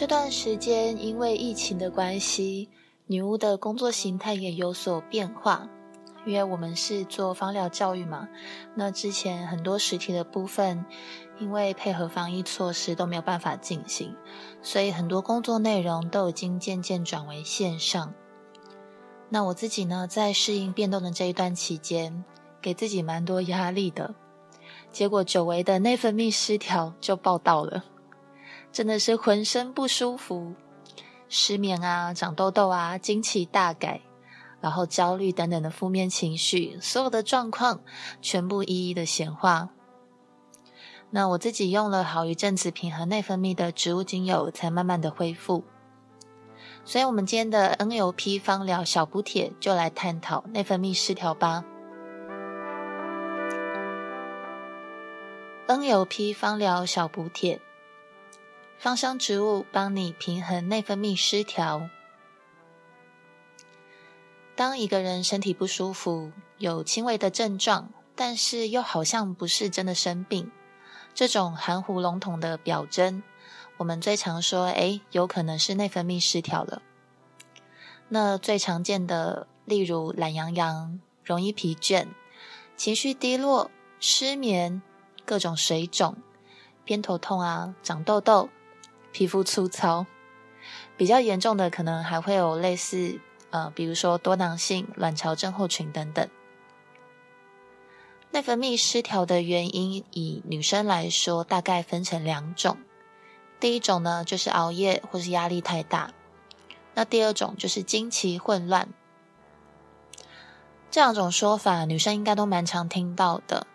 这段时间因为疫情的关系，女巫的工作形态也有所变化。因为我们是做芳疗教育嘛，那之前很多实体的部分，因为配合防疫措施都没有办法进行，所以很多工作内容都已经渐渐转为线上。那我自己呢，在适应变动的这一段期间，给自己蛮多压力的，结果久违的内分泌失调就报到了，真的是浑身不舒服，失眠啊，长痘痘啊，经期大改。然后焦虑等等的负面情绪，所有的状况全部一一的显化。那我自己用了好一阵子平衡内分泌的植物精油，才慢慢的恢复。所以，我们今天的 NLP 芳疗小补帖就来探讨内分泌失调吧。NLP 芳疗小补帖，芳香植物帮你平衡内分泌失调。当一个人身体不舒服，有轻微的症状，但是又好像不是真的生病，这种含糊笼统的表征，我们最常说，诶，有可能是内分泌失调了。那最常见的，例如懒洋洋、容易疲倦、情绪低落、失眠、各种水肿、偏头痛啊、长痘痘、皮肤粗糙，比较严重的可能还会有类似。呃，比如说多囊性卵巢症候群等等，内分泌失调的原因，以女生来说，大概分成两种。第一种呢，就是熬夜或是压力太大；那第二种就是经期混乱。这两种说法，女生应该都蛮常听到的。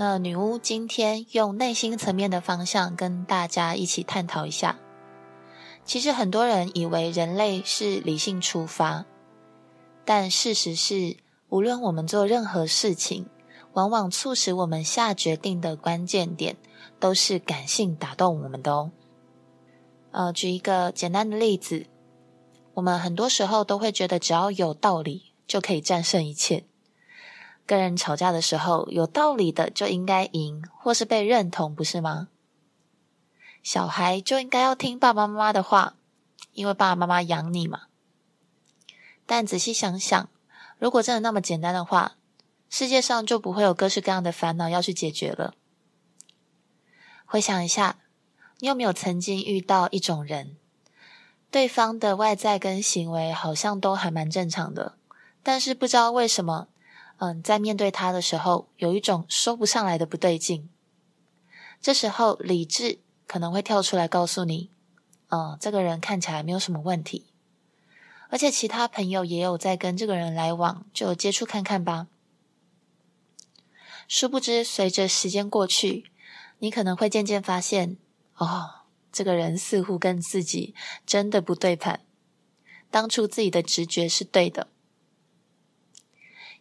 那女巫今天用内心层面的方向，跟大家一起探讨一下。其实很多人以为人类是理性出发，但事实是，无论我们做任何事情，往往促使我们下决定的关键点，都是感性打动我们的哦。呃，举一个简单的例子，我们很多时候都会觉得，只要有道理就可以战胜一切。跟人吵架的时候，有道理的就应该赢，或是被认同，不是吗？小孩就应该要听爸爸妈妈的话，因为爸爸妈妈养你嘛。但仔细想想，如果真的那么简单的话，世界上就不会有各式各样的烦恼要去解决了。回想一下，你有没有曾经遇到一种人，对方的外在跟行为好像都还蛮正常的，但是不知道为什么，嗯，在面对他的时候，有一种说不上来的不对劲。这时候理智。可能会跳出来告诉你，嗯，这个人看起来没有什么问题，而且其他朋友也有在跟这个人来往，就接触看看吧。殊不知，随着时间过去，你可能会渐渐发现，哦，这个人似乎跟自己真的不对盘，当初自己的直觉是对的。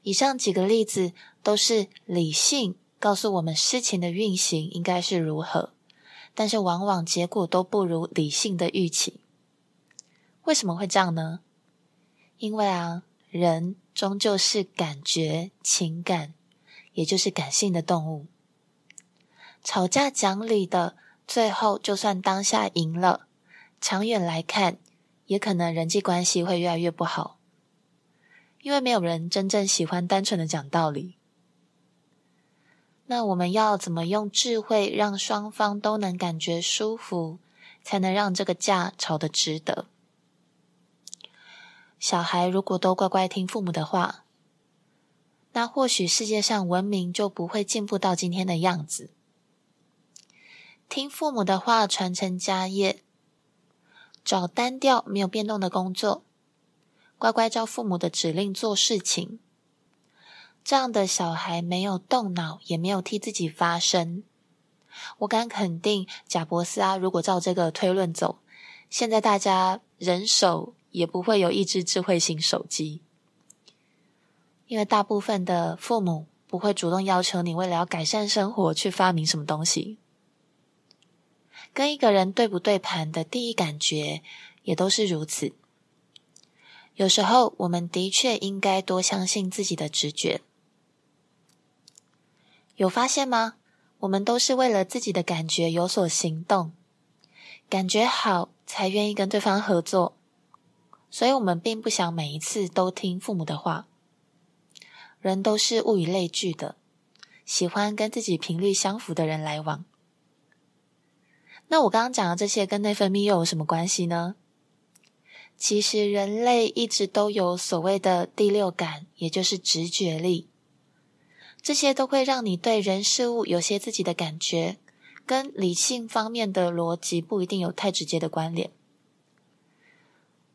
以上几个例子都是理性告诉我们事情的运行应该是如何。但是往往结果都不如理性的预期，为什么会这样呢？因为啊，人终究是感觉、情感，也就是感性的动物。吵架讲理的，最后就算当下赢了，长远来看，也可能人际关系会越来越不好，因为没有人真正喜欢单纯的讲道理。那我们要怎么用智慧让双方都能感觉舒服，才能让这个架吵得值得？小孩如果都乖乖听父母的话，那或许世界上文明就不会进步到今天的样子。听父母的话，传承家业，找单调没有变动的工作，乖乖照父母的指令做事情。这样的小孩没有动脑，也没有替自己发声。我敢肯定，贾伯斯啊，如果照这个推论走，现在大家人手也不会有一只智慧型手机，因为大部分的父母不会主动要求你为了要改善生活去发明什么东西。跟一个人对不对盘的第一感觉也都是如此。有时候，我们的确应该多相信自己的直觉。有发现吗？我们都是为了自己的感觉有所行动，感觉好才愿意跟对方合作，所以我们并不想每一次都听父母的话。人都是物以类聚的，喜欢跟自己频率相符的人来往。那我刚刚讲的这些跟内分泌又有什么关系呢？其实人类一直都有所谓的第六感，也就是直觉力，这些都会让你对人事物有些自己的感觉，跟理性方面的逻辑不一定有太直接的关联。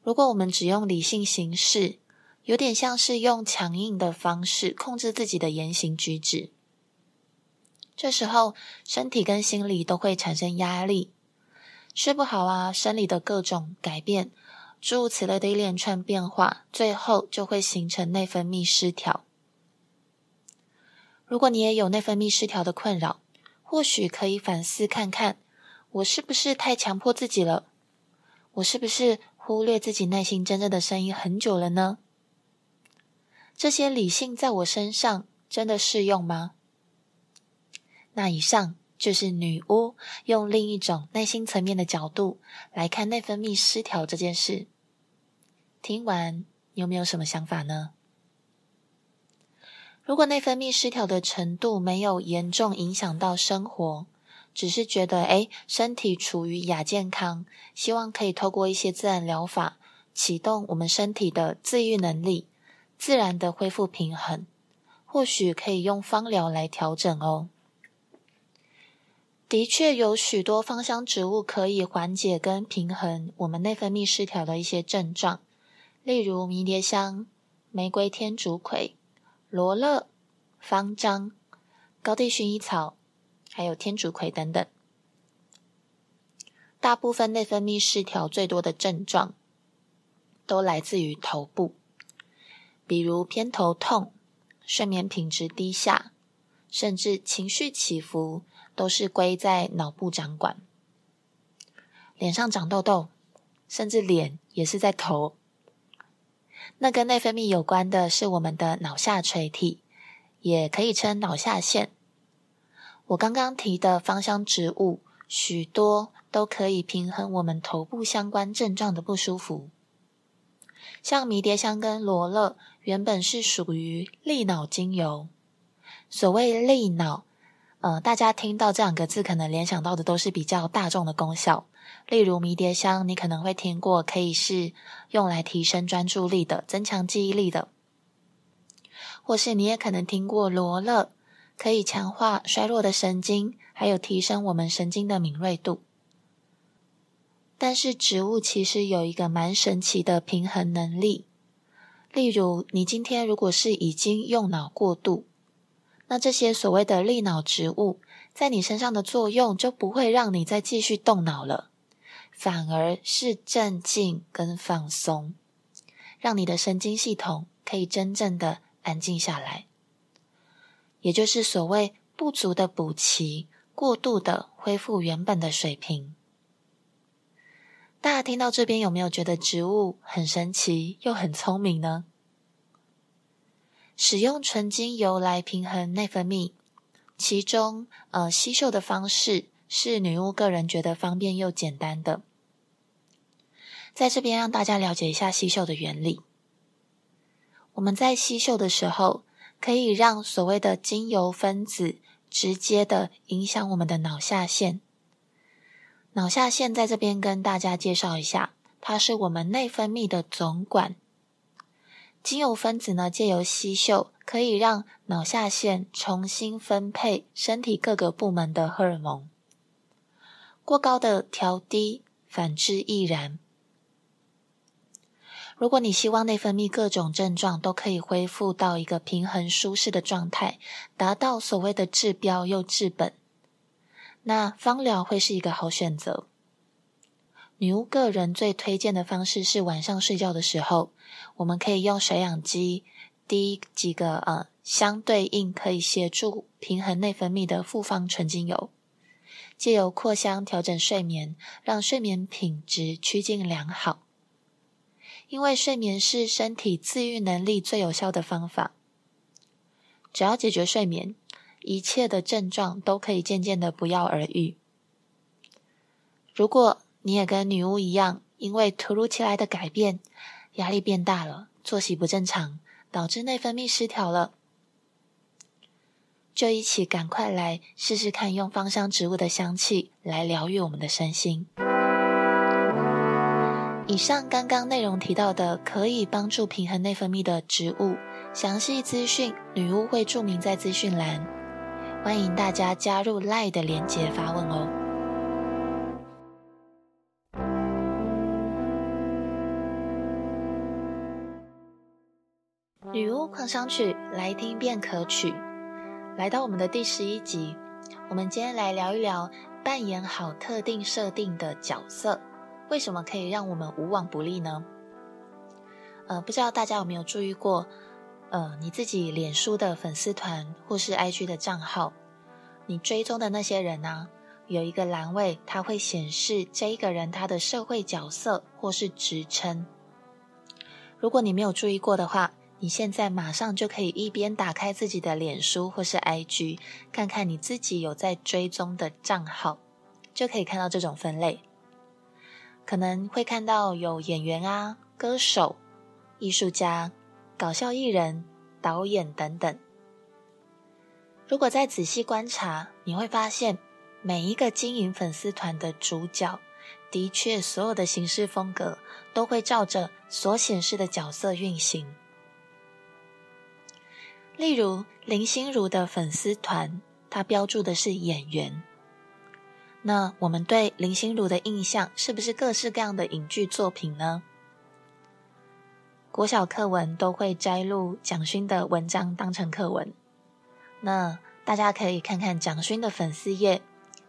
如果我们只用理性行事，有点像是用强硬的方式控制自己的言行举止，这时候身体跟心理都会产生压力，睡不好啊，生理的各种改变，诸如此类的一连串变化，最后就会形成内分泌失调。如果你也有内分泌失调的困扰，或许可以反思看看，我是不是太强迫自己了？我是不是忽略自己内心真正的声音很久了呢？这些理性在我身上真的适用吗？那以上就是女巫用另一种内心层面的角度来看内分泌失调这件事。听完有没有什么想法呢？如果内分泌失调的程度没有严重影响到生活，只是觉得诶，身体处于亚健康，希望可以透过一些自然疗法启动我们身体的自愈能力。自然的恢复平衡，或许可以用芳疗来调整哦。的确有许多芳香植物可以缓解跟平衡我们内分泌失调的一些症状，例如迷迭香、玫瑰天竺葵、罗勒、芳樟、高地薰衣草，还有天竺葵等等。大部分内分泌失调最多的症状，都来自于头部。比如偏头痛、睡眠品质低下，甚至情绪起伏，都是归在脑部掌管。脸上长痘痘，甚至脸也是在头。那跟内分泌有关的是我们的脑下垂体，也可以称脑下腺。我刚刚提的芳香植物，许多都可以平衡我们头部相关症状的不舒服。像迷迭香跟罗勒，原本是属于利脑精油。所谓利脑，呃，大家听到这两个字，可能联想到的都是比较大众的功效。例如迷迭香，你可能会听过，可以是用来提升专注力的，增强记忆力的。或是你也可能听过罗勒，可以强化衰弱的神经，还有提升我们神经的敏锐度。但是植物其实有一个蛮神奇的平衡能力，例如你今天如果是已经用脑过度，那这些所谓的利脑植物在你身上的作用就不会让你再继续动脑了，反而是镇静跟放松，让你的神经系统可以真正的安静下来，也就是所谓不足的补齐，过度的恢复原本的水平。大家听到这边有没有觉得植物很神奇又很聪明呢？使用纯精油来平衡内分泌，其中呃吸嗅的方式是女巫个人觉得方便又简单的。在这边让大家了解一下吸嗅的原理。我们在吸嗅的时候，可以让所谓的精油分子直接的影响我们的脑下腺。脑下腺在这边跟大家介绍一下，它是我们内分泌的总管。精油分子呢，借由吸嗅，可以让脑下腺重新分配身体各个部门的荷尔蒙。过高的调低，反之亦然。如果你希望内分泌各种症状都可以恢复到一个平衡舒适的状态，达到所谓的治标又治本。那芳疗会是一个好选择。女巫个人最推荐的方式是晚上睡觉的时候，我们可以用水氧机滴几个呃相对应可以协助平衡内分泌的复方纯精油，借由扩香调整睡眠，让睡眠品质趋近良好。因为睡眠是身体自愈能力最有效的方法，只要解决睡眠。一切的症状都可以渐渐的不药而愈。如果你也跟女巫一样，因为突如其来的改变，压力变大了，作息不正常，导致内分泌失调了，就一起赶快来试试看，用芳香植物的香气来疗愈我们的身心。以上刚刚内容提到的可以帮助平衡内分泌的植物，详细资讯女巫会注明在资讯栏，欢迎大家加入 LINE 的连结发问哦。女巫狂想曲，来听便可取。来到我们的第十一集，我们今天来聊一聊扮演好特定设定的角色。为什么可以让我们无往不利呢？呃，不知道大家有没有注意过，呃，你自己脸书的粉丝团或是 IG 的账号，你追踪的那些人啊，有一个栏位，它会显示这一个人他的社会角色或是职称。如果你没有注意过的话，你现在马上就可以一边打开自己的脸书或是 IG，看看你自己有在追踪的账号，就可以看到这种分类。可能会看到有演员啊、歌手、艺术家、搞笑艺人、导演等等。如果再仔细观察，你会发现每一个经营粉丝团的主角，的确所有的行事风格都会照着所显示的角色运行。例如林心如的粉丝团，它标注的是演员。那我们对林心如的印象是不是各式各样的影剧作品呢？国小课文都会摘录蒋勋的文章当成课文。那大家可以看看蒋勋的粉丝页，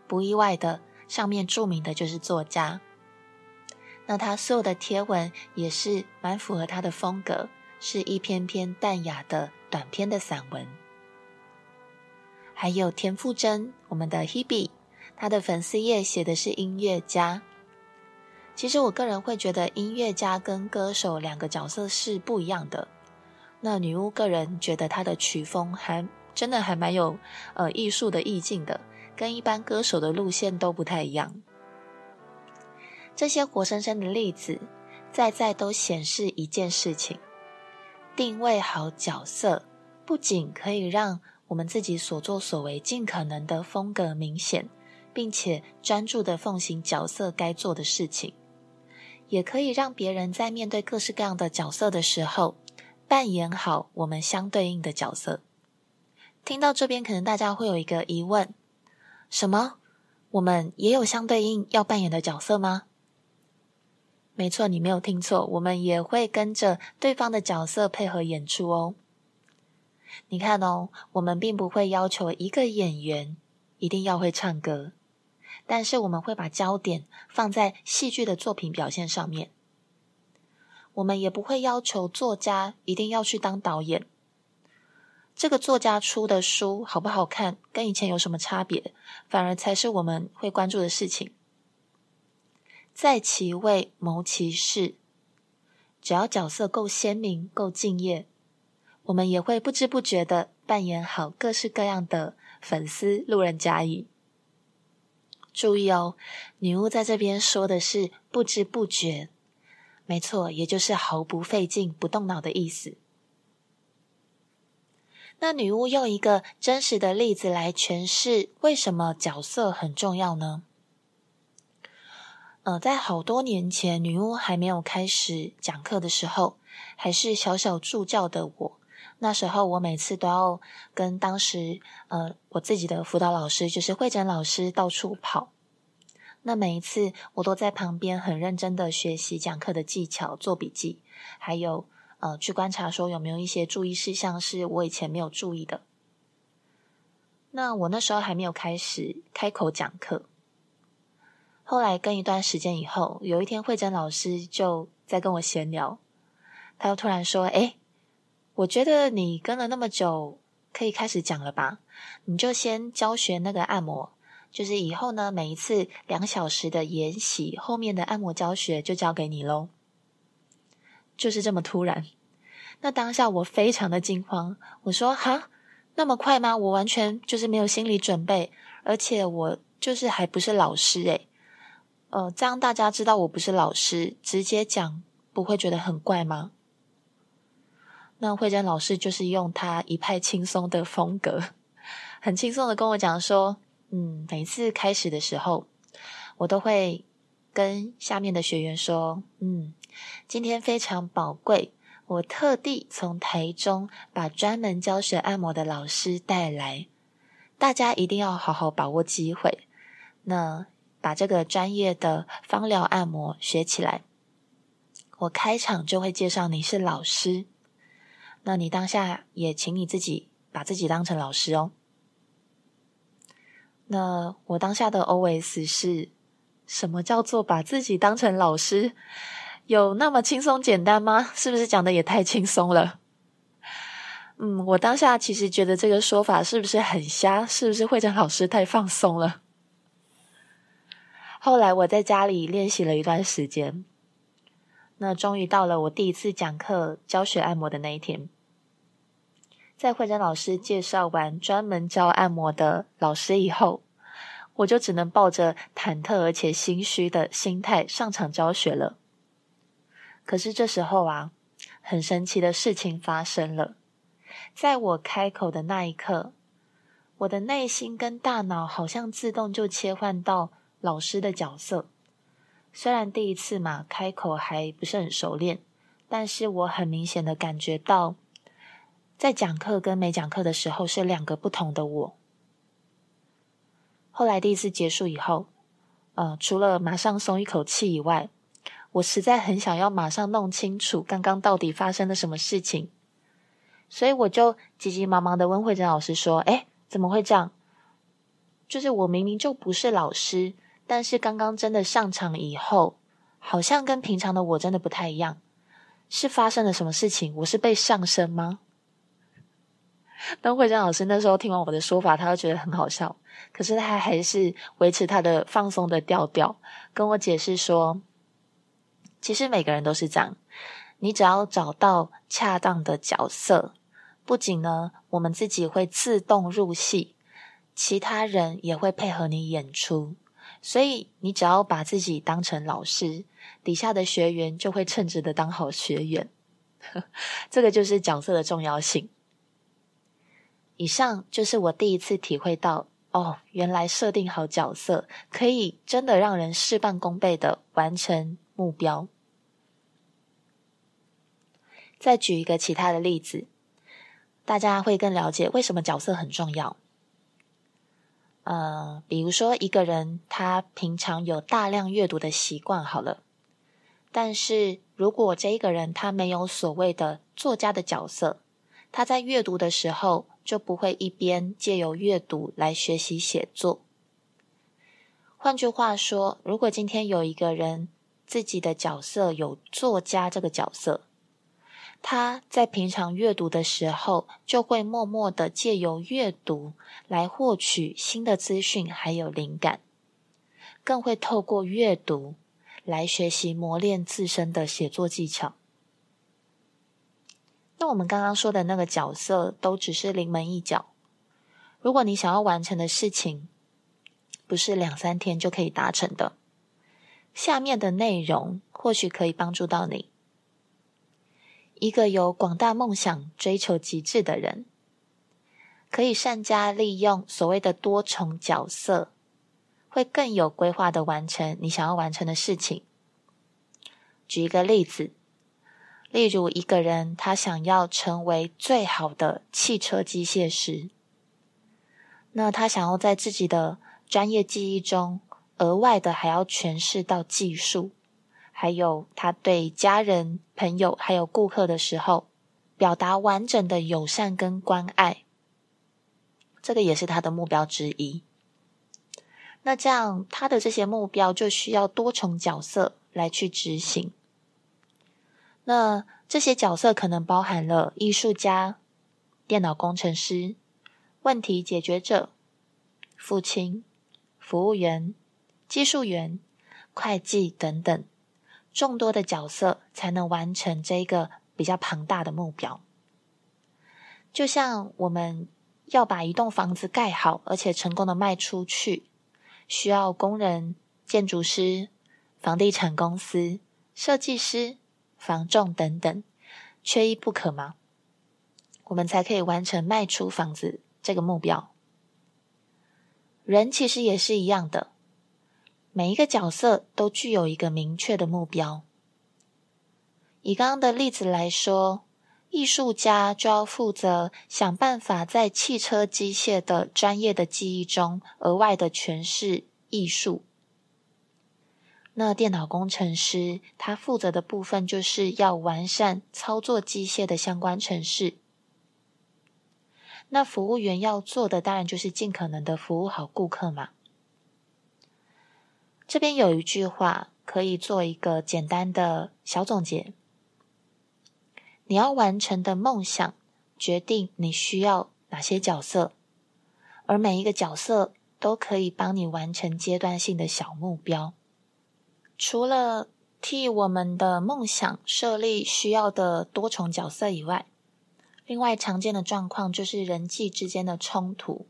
不意外的，上面注明的就是作家。那他所有的贴文也是蛮符合他的风格，是一篇篇淡雅的短篇的散文。还有田馥甄，我们的 Hebe。他的粉丝页写的是音乐家，其实我个人会觉得音乐家跟歌手两个角色是不一样的。那女巫个人觉得他的曲风还真的还蛮有呃艺术的意境的，跟一般歌手的路线都不太一样。这些活生生的例子，在在都显示一件事情：定位好角色，不仅可以让我们自己所作所为尽可能的风格明显。并且专注的奉行角色该做的事情，也可以让别人在面对各式各样的角色的时候，扮演好我们相对应的角色。听到这边，可能大家会有一个疑问：什么？我们也有相对应要扮演的角色吗？没错，你没有听错，我们也会跟着对方的角色配合演出哦。你看哦，我们并不会要求一个演员一定要会唱歌。但是我们会把焦点放在戏剧的作品表现上面，我们也不会要求作家一定要去当导演。这个作家出的书好不好看，跟以前有什么差别，反而才是我们会关注的事情。在其位谋其事，只要角色够鲜明、够敬业，我们也会不知不觉的扮演好各式各样的粉丝、路人甲乙。注意哦，女巫在这边说的是不知不觉，没错，也就是毫不费劲、不动脑的意思。那女巫用一个真实的例子来诠释为什么角色很重要呢？呃，在好多年前，女巫还没有开始讲课的时候，还是小小助教的我。那时候我每次都要跟当时呃我自己的辅导老师，就是慧珍老师到处跑。那每一次我都在旁边很认真的学习讲课的技巧，做笔记，还有呃去观察说有没有一些注意事项是我以前没有注意的。那我那时候还没有开始开口讲课。后来跟一段时间以后，有一天慧珍老师就在跟我闲聊，他又突然说：“诶。”我觉得你跟了那么久，可以开始讲了吧？你就先教学那个按摩，就是以后呢，每一次两小时的研习，后面的按摩教学就交给你喽。就是这么突然，那当下我非常的惊慌。我说：“哈，那么快吗？我完全就是没有心理准备，而且我就是还不是老师诶。呃，这样大家知道我不是老师，直接讲不会觉得很怪吗？那慧珍老师就是用他一派轻松的风格，很轻松的跟我讲说，嗯，每次开始的时候，我都会跟下面的学员说，嗯，今天非常宝贵，我特地从台中把专门教学按摩的老师带来，大家一定要好好把握机会，那把这个专业的芳疗按摩学起来。我开场就会介绍你是老师。那你当下也请你自己把自己当成老师哦。那我当下的 OS 是什么叫做把自己当成老师？有那么轻松简单吗？是不是讲的也太轻松了？嗯，我当下其实觉得这个说法是不是很瞎？是不是慧珍老师太放松了？后来我在家里练习了一段时间。那终于到了我第一次讲课教学按摩的那一天，在慧珍老师介绍完专门教按摩的老师以后，我就只能抱着忐忑而且心虚的心态上场教学了。可是这时候啊，很神奇的事情发生了，在我开口的那一刻，我的内心跟大脑好像自动就切换到老师的角色。虽然第一次嘛，开口还不是很熟练，但是我很明显的感觉到，在讲课跟没讲课的时候是两个不同的我。后来第一次结束以后，呃，除了马上松一口气以外，我实在很想要马上弄清楚刚刚到底发生了什么事情，所以我就急急忙忙的问慧珍老师说：“诶，怎么会这样？就是我明明就不是老师。”但是刚刚真的上场以后，好像跟平常的我真的不太一样，是发生了什么事情？我是被上身吗？当慧珍老师那时候听完我的说法，他就觉得很好笑，可是他还是维持他的放松的调调，跟我解释说，其实每个人都是这样，你只要找到恰当的角色，不仅呢，我们自己会自动入戏，其他人也会配合你演出。所以，你只要把自己当成老师，底下的学员就会称职的当好学员。这个就是角色的重要性。以上就是我第一次体会到，哦，原来设定好角色可以真的让人事半功倍的完成目标。再举一个其他的例子，大家会更了解为什么角色很重要。呃，比如说一个人他平常有大量阅读的习惯，好了，但是如果这一个人他没有所谓的作家的角色，他在阅读的时候就不会一边借由阅读来学习写作。换句话说，如果今天有一个人自己的角色有作家这个角色。他在平常阅读的时候，就会默默的借由阅读来获取新的资讯，还有灵感，更会透过阅读来学习磨练自身的写作技巧。那我们刚刚说的那个角色，都只是临门一脚。如果你想要完成的事情，不是两三天就可以达成的，下面的内容或许可以帮助到你。一个有广大梦想、追求极致的人，可以善加利用所谓的多重角色，会更有规划的完成你想要完成的事情。举一个例子，例如一个人他想要成为最好的汽车机械师，那他想要在自己的专业技艺中，额外的还要诠释到技术。还有他对家人、朋友还有顾客的时候，表达完整的友善跟关爱，这个也是他的目标之一。那这样他的这些目标就需要多重角色来去执行。那这些角色可能包含了艺术家、电脑工程师、问题解决者、父亲、服务员、技术员、会计等等。众多的角色才能完成这一个比较庞大的目标。就像我们要把一栋房子盖好，而且成功的卖出去，需要工人、建筑师、房地产公司、设计师、房仲等等，缺一不可吗？我们才可以完成卖出房子这个目标。人其实也是一样的，每一个角色都具有一个明确的目标。以刚刚的例子来说，艺术家就要负责想办法在汽车机械的专业的技艺中额外的诠释艺术。那电脑工程师他负责的部分就是要完善操作机械的相关程式。那服务员要做的当然就是尽可能的服务好顾客嘛。这边有一句话可以做一个简单的小总结。你要完成的梦想，决定你需要哪些角色，而每一个角色都可以帮你完成阶段性的小目标。除了替我们的梦想设立需要的多重角色以外，另外常见的状况就是人际之间的冲突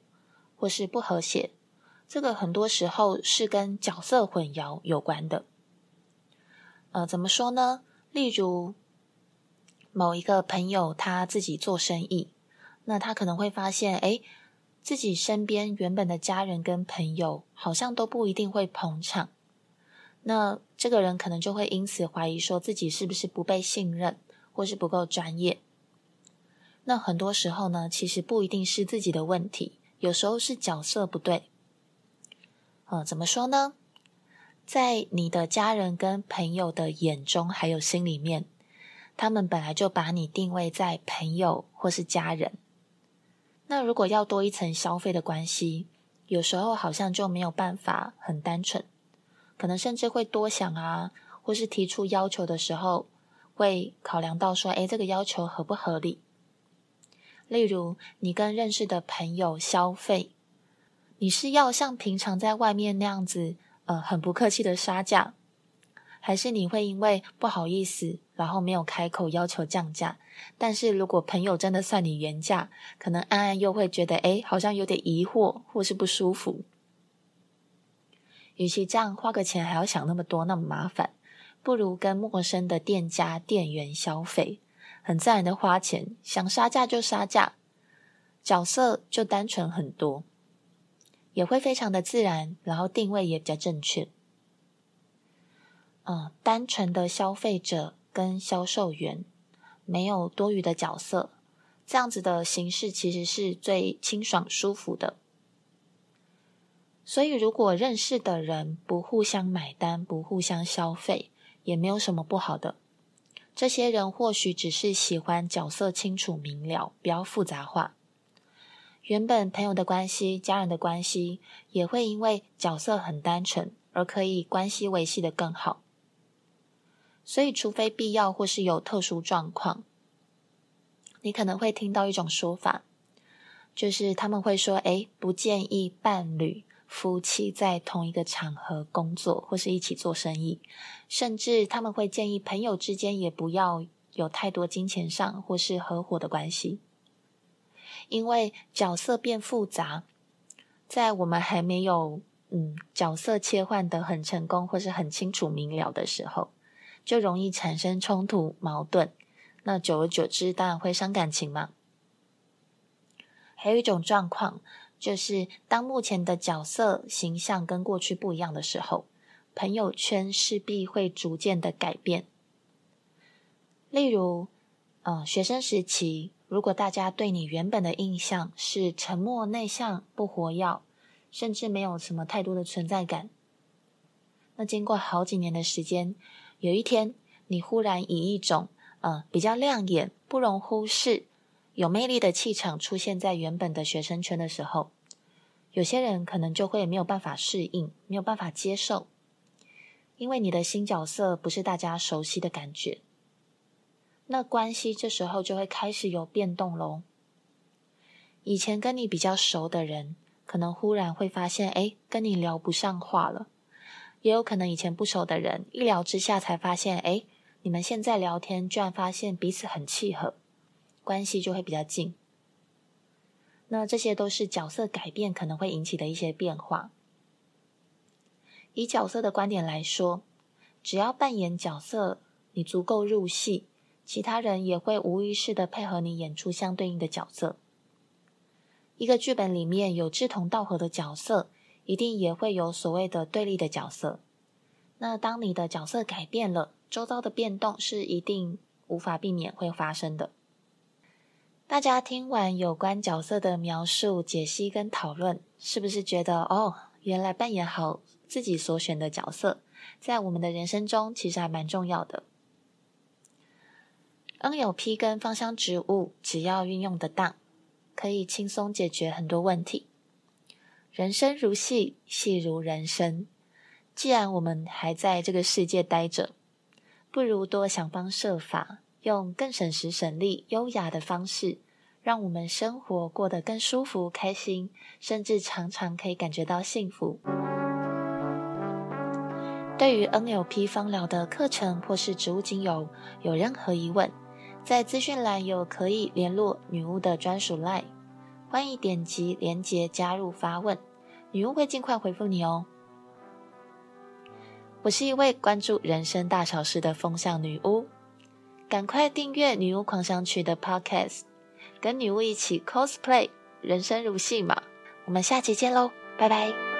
或是不和谐。这个很多时候是跟角色混淆有关的。呃，怎么说呢？例如，某一个朋友他自己做生意，那他可能会发现，哎，自己身边原本的家人跟朋友好像都不一定会捧场，那这个人可能就会因此怀疑说自己是不是不被信任，或是不够专业。那很多时候呢，其实不一定是自己的问题，有时候是角色不对。呃，怎么说呢？在你的家人跟朋友的眼中，还有心里面。他们本来就把你定位在朋友或是家人，那如果要多一层消费的关系，有时候好像就没有办法很单纯，可能甚至会多想啊，或是提出要求的时候，会考量到说，诶，这个要求合不合理？例如，你跟认识的朋友消费，你是要像平常在外面那样子，呃，很不客气的杀价。还是你会因为不好意思，然后没有开口要求降价。但是如果朋友真的算你原价，可能暗暗又会觉得，诶，好像有点疑惑或是不舒服。与其这样花个钱还要想那么多，那么麻烦，不如跟陌生的店家店员消费，很自然的花钱，想杀价就杀价，角色就单纯很多，也会非常的自然，然后定位也比较正确。嗯，单纯的消费者跟销售员，没有多余的角色，这样子的形式其实是最清爽舒服的。所以，如果认识的人不互相买单、不互相消费，也没有什么不好的。这些人或许只是喜欢角色清楚明了，不要复杂化。原本朋友的关系、家人的关系，也会因为角色很单纯，而可以关系维系得更好。所以，除非必要或是有特殊状况，你可能会听到一种说法，就是他们会说：“诶，不建议伴侣、夫妻在同一个场合工作或是一起做生意，甚至他们会建议朋友之间也不要有太多金钱上或是合伙的关系，因为角色变复杂，在我们还没有嗯角色切换得很成功或是很清楚明了的时候。”就容易产生冲突、矛盾，那久而久之，当然会伤感情嘛。还有一种状况，就是当目前的角色形象跟过去不一样的时候，朋友圈势必会逐渐的改变。例如，呃，学生时期，如果大家对你原本的印象是沉默、内向、不活跃，甚至没有什么太多的存在感，那经过好几年的时间。有一天，你忽然以一种呃比较亮眼、不容忽视、有魅力的气场出现在原本的学生圈的时候，有些人可能就会没有办法适应，没有办法接受，因为你的新角色不是大家熟悉的感觉。那关系这时候就会开始有变动喽。以前跟你比较熟的人，可能忽然会发现，哎，跟你聊不上话了。也有可能以前不熟的人一聊之下才发现，哎，你们现在聊天居然发现彼此很契合，关系就会比较近。那这些都是角色改变可能会引起的一些变化。以角色的观点来说，只要扮演角色，你足够入戏，其他人也会无意识的配合你演出相对应的角色。一个剧本里面有志同道合的角色，一定也会有所谓的对立的角色。那当你的角色改变了，周遭的变动是一定无法避免会发生的。大家听完有关角色的描述、解析跟讨论，是不是觉得哦，原来扮演好自己所选的角色，在我们的人生中其实还蛮重要的。NLP 跟芳香植物，只要运用得当，可以轻松解决很多问题。人生如戏，戏如人生。既然我们还在这个世界待着，不如多想方设法。用更省时省力、优雅的方式，让我们生活过得更舒服、开心，甚至常常可以感觉到幸福。对于 NLP 芳疗的课程或是植物精油，有任何疑问，在资讯栏有可以联络女巫的专属 LINE，欢迎点击链接加入发问，女巫会尽快回复你哦。我是一位关注人生大小事的风象女巫。赶快订阅《女巫狂想曲》的 Podcast，跟女巫一起 cosplay，人生如戏嘛！我们下期见喽，拜拜。